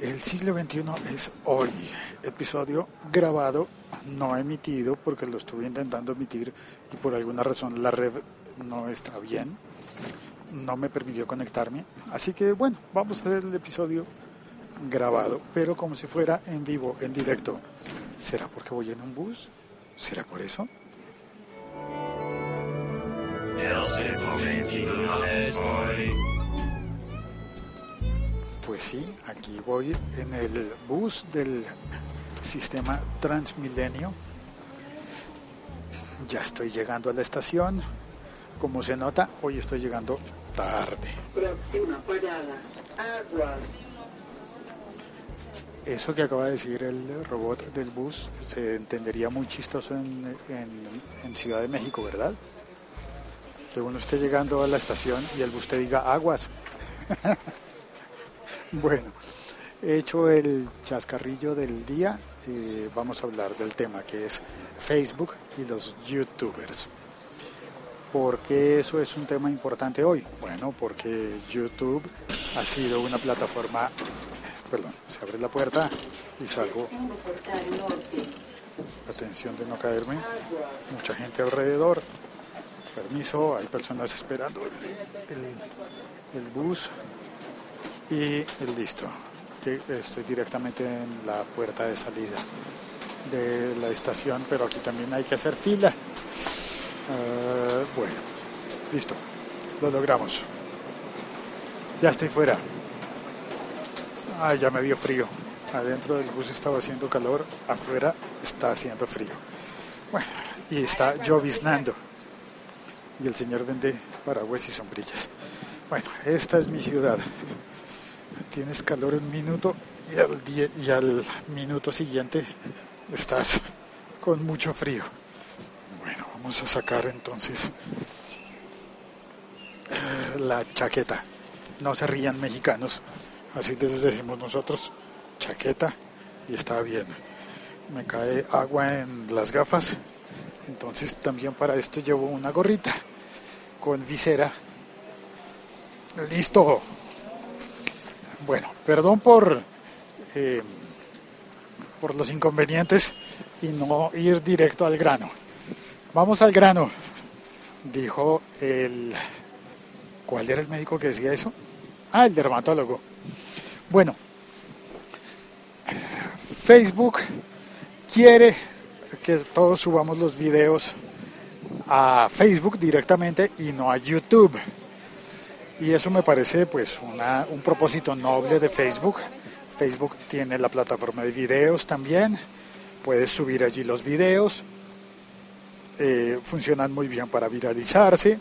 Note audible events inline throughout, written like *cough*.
El siglo XXI es hoy, episodio grabado, no emitido porque lo estuve intentando emitir y por alguna razón la red no está bien, no me permitió conectarme, así que bueno, vamos a hacer el episodio grabado, pero como si fuera en vivo, en directo. ¿Será porque voy en un bus? ¿Será por eso? Pues sí, aquí voy en el bus del sistema Transmilenio. Ya estoy llegando a la estación. Como se nota, hoy estoy llegando tarde. Próxima parada, Aguas. Eso que acaba de decir el robot del bus se entendería muy chistoso en, en- en Ciudad de México, ¿verdad? Que uno esté llegando a la estación y el bus te diga aguas. *laughs* *laughs* bueno, he hecho el chascarrillo del día. eh, vamos a hablar del tema que es Facebook y los youtubers. ¿Por qué eso es un tema importante hoy? Bueno, porque YouTube ha sido una plataforma perdón, se abre la puerta y salgo. Atención de no caerme. Mucha gente alrededor. Permiso, hay personas esperando el bus. Y listo. Estoy directamente en la puerta de salida de la estación, pero aquí también hay que hacer fila. Eh, bueno, listo. Lo logramos. Ya estoy fuera. Ay, ya me dio frío. Adentro del bus estaba haciendo calor, afuera está haciendo frío. Bueno, y está lloviznando. Y el señor vende paraguas y sombrillas. Bueno, esta es mi ciudad. Tienes calor un minuto y al, y al minuto siguiente estás con mucho frío. Bueno, vamos a sacar entonces eh, la chaqueta. No se rían mexicanos. Así les decimos nosotros, chaqueta, y está bien. Me cae agua en las gafas, entonces también para esto llevo una gorrita con visera. Listo. Bueno, perdón por, eh, por los inconvenientes y no ir directo al grano. Vamos al grano, dijo el... ¿Cuál era el médico que decía eso? Ah, el dermatólogo. Bueno, Facebook quiere que todos subamos los videos a Facebook directamente y no a YouTube. Y eso me parece pues una- un propósito noble de Facebook. Facebook tiene la plataforma de videos también. Puedes subir allí los videos. Eh, funcionan muy bien para viralizarse.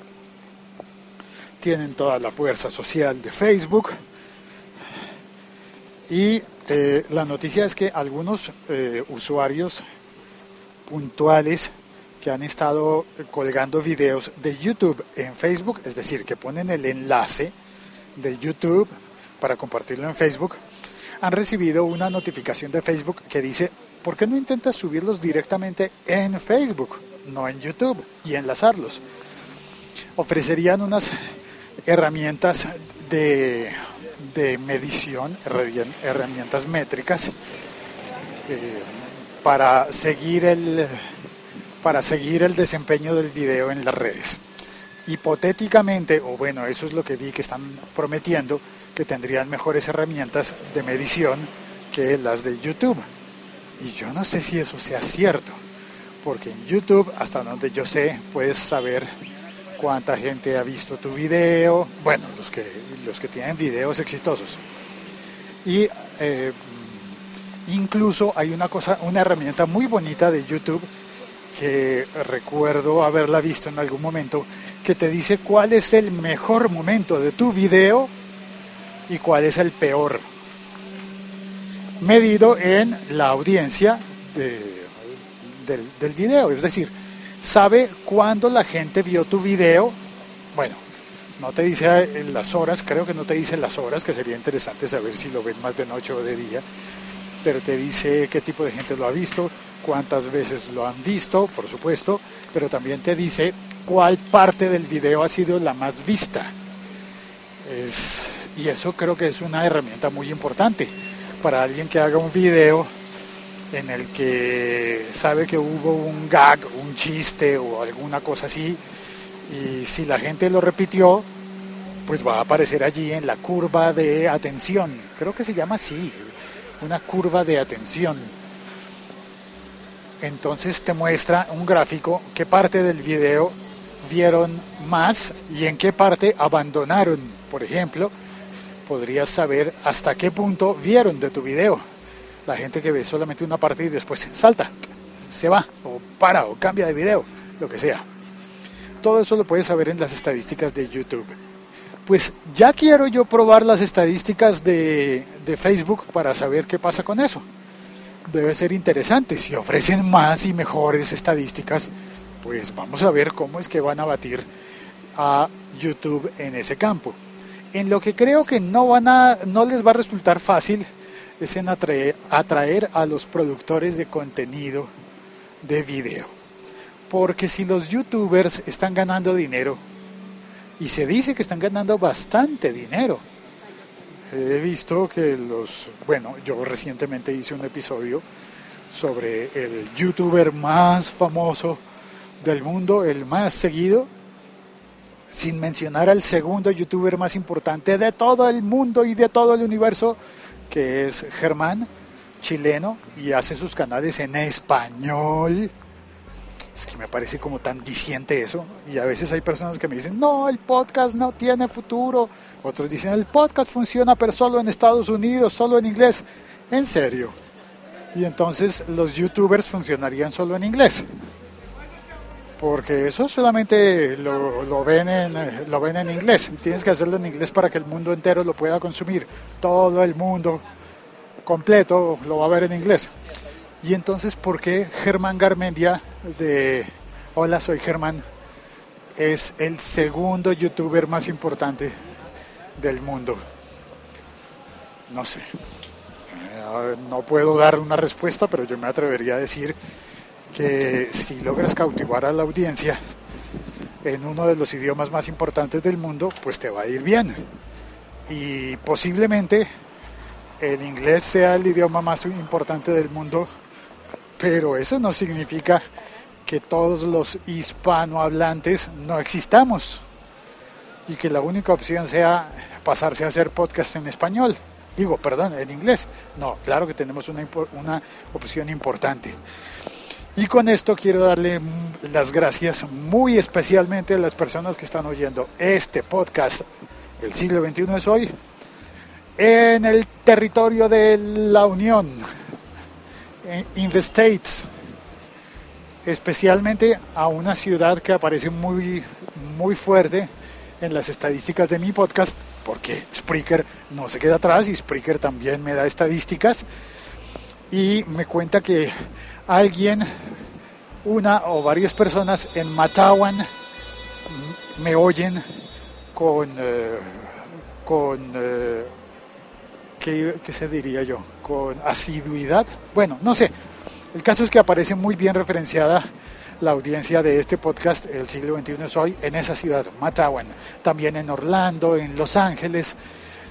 Tienen toda la fuerza social de Facebook. Y eh, la noticia es que algunos eh, usuarios puntuales que han estado colgando videos de YouTube en Facebook, es decir, que ponen el enlace de YouTube para compartirlo en Facebook, han recibido una notificación de Facebook que dice, ¿por qué no intentas subirlos directamente en Facebook, no en YouTube, y enlazarlos? Ofrecerían unas herramientas de, de medición, herramientas métricas, eh, para seguir el para seguir el desempeño del video en las redes. Hipotéticamente, o bueno, eso es lo que vi que están prometiendo, que tendrían mejores herramientas de medición que las de YouTube. Y yo no sé si eso sea cierto, porque en YouTube, hasta donde yo sé, puedes saber cuánta gente ha visto tu video, bueno, los que, los que tienen videos exitosos. Y eh, incluso hay una cosa, una herramienta muy bonita de YouTube que recuerdo haberla visto en algún momento, que te dice cuál es el mejor momento de tu video y cuál es el peor, medido en la audiencia de- del, del video. Es decir, sabe cuándo la gente vio tu video. Bueno, no te dice eh, las horas, creo que no te dice las horas, que sería interesante saber si lo ven más de noche o de día, pero te dice qué tipo de gente lo ha visto, cuántas veces lo han visto, por supuesto, pero también te dice cuál parte del video ha sido la más vista. Es- y eso creo que es una herramienta muy importante, para alguien que haga un video en el que sabe que hubo un gag, un chiste o alguna cosa así, y si la gente lo repitió, pues va a aparecer allí en la curva de atención. Creo que se llama así, una curva de atención. Entonces te muestra un gráfico qué parte del video vieron más y en qué parte abandonaron. Por ejemplo, podrías saber hasta qué punto vieron de tu video. La gente que ve solamente una parte y después salta, se va, o para, o cambia de video, lo que sea. Todo eso lo puedes saber en las estadísticas de YouTube. Pues ya quiero yo probar las estadísticas de, de Facebook para saber qué pasa con eso. Debe ser interesante. Si ofrecen más y mejores estadísticas, pues vamos a ver cómo es que van a batir a YouTube en ese campo. En lo que creo que no, van a, no les va a resultar fácil es en atraer, atraer a los productores de contenido de video. Porque si los youtubers están ganando dinero, y se dice que están ganando bastante dinero, he visto que los, bueno, yo recientemente hice un episodio sobre el youtuber más famoso del mundo, el más seguido, sin mencionar al segundo youtuber más importante de todo el mundo y de todo el universo, que es Germán, chileno, y hace sus canales en español. Es que me parece como tan diciente eso. Y a veces hay personas que me dicen, no, el podcast no tiene futuro. Otros dicen, el podcast funciona pero solo en Estados Unidos, solo en inglés. En serio. Y entonces los youtubers funcionarían solo en inglés porque eso solamente lo, ven en, lo ven en inglés. Tienes que hacerlo en inglés para que el mundo entero lo pueda consumir. Todo el mundo completo lo va a ver en inglés. Y entonces, ¿por qué Germán Garmendia de Hola, soy Germán es el segundo youtuber más importante del mundo? No sé. Eh, no puedo dar una respuesta, pero yo me atrevería a decir que si logras cautivar a la audiencia en uno de los idiomas más importantes del mundo, pues te va a ir bien. Y posiblemente el inglés sea el idioma más importante del mundo, pero eso no significa que todos los hispanohablantes no existamos y que la única opción sea pasarse a hacer podcast en español. Digo, perdón, en inglés. No, claro que tenemos una, una opción importante. Y con esto quiero darle las gracias muy especialmente a las personas que están oyendo este podcast, El siglo XXI es hoy, en el territorio de la Unión, in the States, especialmente a una ciudad que aparece muy, muy fuerte en las estadísticas de mi podcast, porque Spreaker no se queda atrás y Spreaker también me da estadísticas. Y me cuenta que alguien, una o varias personas en Matawan me oyen con, eh, con eh, ¿qué, se diría yo? Con asiduidad. Bueno, no sé. El caso es que aparece muy bien referenciada la audiencia de este podcast, El siglo XXI es hoy, en esa ciudad, Matawan. También en Orlando, en Los Ángeles,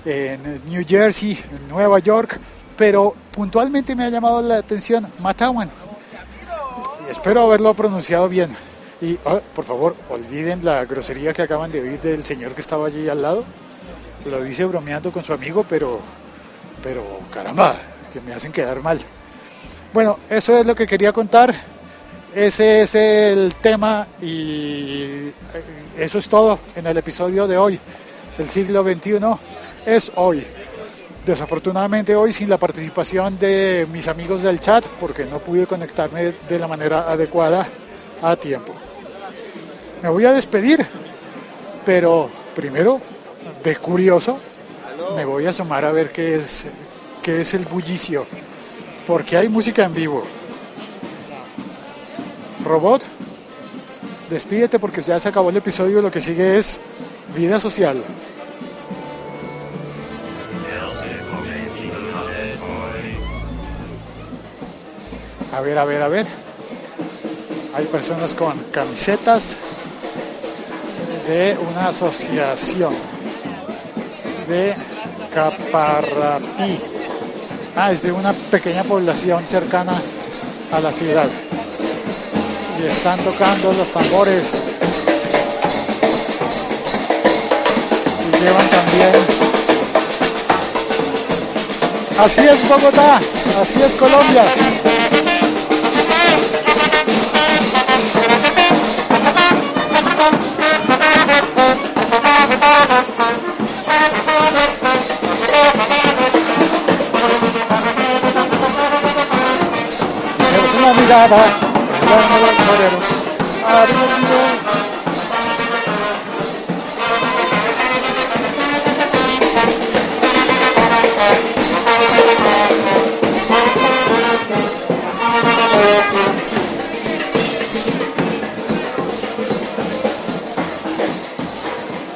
en New Jersey, en Nueva York, pero puntualmente me ha llamado la atención Matawan. Espero haberlo pronunciado bien. Y ah, por favor, olviden la grosería que acaban de oír del señor que estaba allí al lado. Lo dice bromeando con su amigo, pero, pero caramba, que me hacen quedar mal. Bueno, eso es lo que quería contar. Ese es el tema y eso es todo en el episodio de hoy. El siglo XXI es hoy. Desafortunadamente hoy sin la participación de mis amigos del chat porque no pude conectarme de la manera adecuada a tiempo. Me voy a despedir, pero primero, de curioso, me voy a asomar a ver qué es, qué es el bullicio, porque hay música en vivo. Robot, despídete porque ya se acabó el episodio, lo que sigue es vida social. A ver, a ver, a ver. Hay personas con camisetas de una asociación de Caparrapí. Ah, es de una pequeña población cercana a la ciudad. Y están tocando los tambores. Y llevan también Así es Bogotá, así es Colombia. Mirada,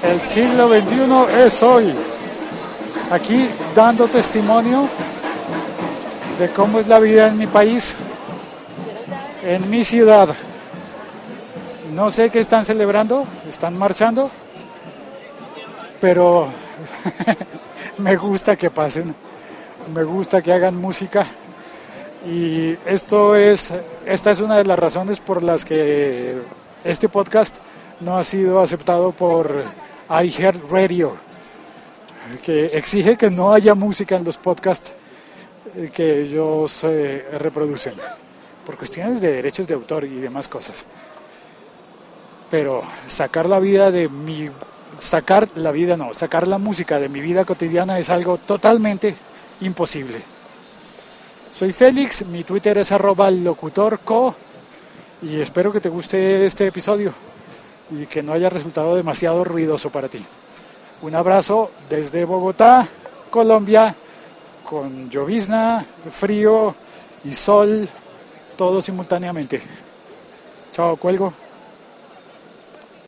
El siglo XXI es hoy. Aquí dando testimonio de cómo es la vida en mi país, en mi ciudad. No sé qué están celebrando, están marchando, pero *laughs* me gusta que pasen, me gusta que hagan música y esto es, esta es una de las razones por las que este podcast no ha sido aceptado por iHeartRadio, que exige que no haya música en los podcasts que ellos reproducen, por cuestiones de derechos de autor y demás cosas. Pero sacar la vida de mi, sacar la vida no, sacar la música de mi vida cotidiana es algo totalmente imposible. Soy Félix, mi Twitter es locutorco y espero que te guste este episodio y que no haya resultado demasiado ruidoso para ti. Un abrazo desde Bogotá, Colombia, con llovizna, frío y sol, todo simultáneamente. Chao, cuelgo.